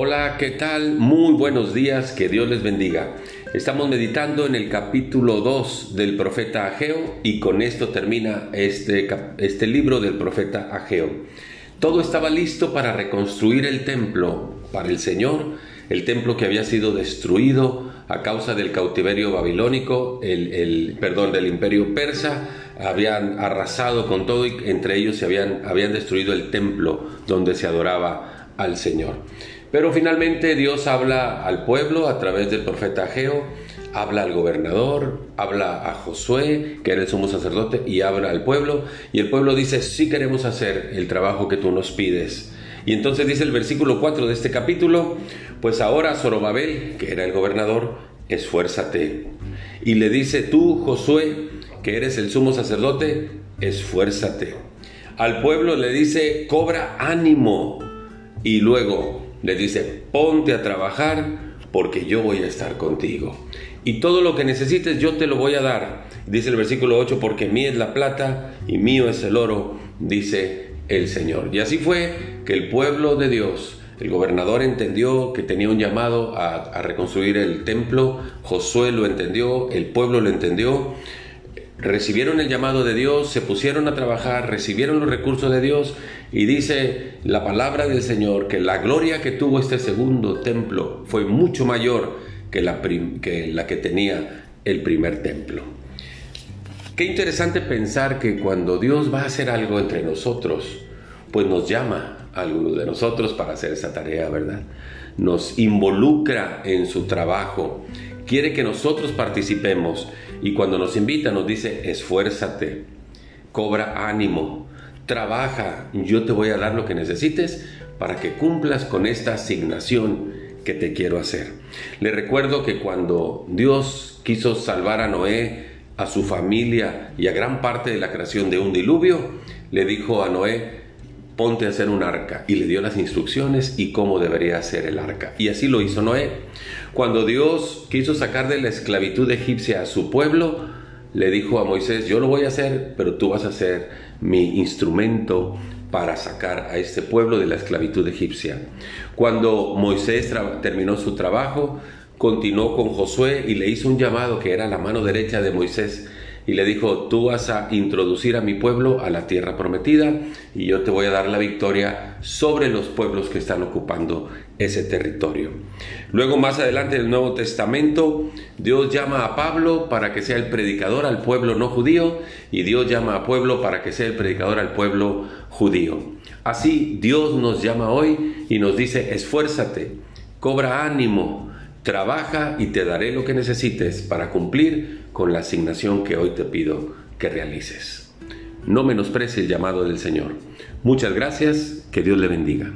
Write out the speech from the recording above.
Hola, ¿qué tal? Muy buenos días, que Dios les bendiga. Estamos meditando en el capítulo 2 del profeta Ageo y con esto termina este, este libro del profeta Ageo. Todo estaba listo para reconstruir el templo para el Señor, el templo que había sido destruido a causa del cautiverio babilónico, el, perdón, del imperio persa, habían arrasado con todo y entre ellos se habían, habían destruido el templo donde se adoraba al Señor. Pero finalmente Dios habla al pueblo a través del profeta Ageo, habla al gobernador, habla a Josué, que era el sumo sacerdote, y habla al pueblo, y el pueblo dice, sí queremos hacer el trabajo que tú nos pides. Y entonces dice el versículo 4 de este capítulo, pues ahora Zorobabel, que era el gobernador, esfuérzate. Y le dice, tú, Josué, que eres el sumo sacerdote, esfuérzate. Al pueblo le dice, cobra ánimo. Y luego, le dice, ponte a trabajar porque yo voy a estar contigo. Y todo lo que necesites yo te lo voy a dar. Dice el versículo 8, porque mía es la plata y mío es el oro, dice el Señor. Y así fue que el pueblo de Dios, el gobernador entendió que tenía un llamado a, a reconstruir el templo, Josué lo entendió, el pueblo lo entendió, recibieron el llamado de Dios, se pusieron a trabajar, recibieron los recursos de Dios y dice la palabra del Señor que la gloria que tuvo este segundo templo fue mucho mayor que la, que, la que tenía el primer templo. Qué interesante pensar que cuando Dios va a hacer algo entre nosotros, pues nos llama a algunos de nosotros para hacer esa tarea, ¿verdad? Nos involucra en su trabajo, quiere que nosotros participemos y cuando nos invita nos dice, esfuérzate, cobra ánimo, trabaja, yo te voy a dar lo que necesites para que cumplas con esta asignación que te quiero hacer. Le recuerdo que cuando Dios quiso salvar a Noé, a su familia y a gran parte de la creación de un diluvio, le dijo a Noé, ponte a hacer un arca y le dio las instrucciones y cómo debería ser el arca. Y así lo hizo Noé. Cuando Dios quiso sacar de la esclavitud egipcia a su pueblo, le dijo a Moisés, yo lo voy a hacer, pero tú vas a ser mi instrumento para sacar a este pueblo de la esclavitud egipcia. Cuando Moisés terminó su trabajo, continuó con Josué y le hizo un llamado que era la mano derecha de Moisés y le dijo, tú vas a introducir a mi pueblo a la tierra prometida y yo te voy a dar la victoria sobre los pueblos que están ocupando ese territorio. Luego más adelante en el Nuevo Testamento, Dios llama a Pablo para que sea el predicador al pueblo no judío y Dios llama a pueblo para que sea el predicador al pueblo judío. Así Dios nos llama hoy y nos dice, esfuérzate, cobra ánimo, Trabaja y te daré lo que necesites para cumplir con la asignación que hoy te pido que realices. No menosprecie el llamado del Señor. Muchas gracias, que Dios le bendiga.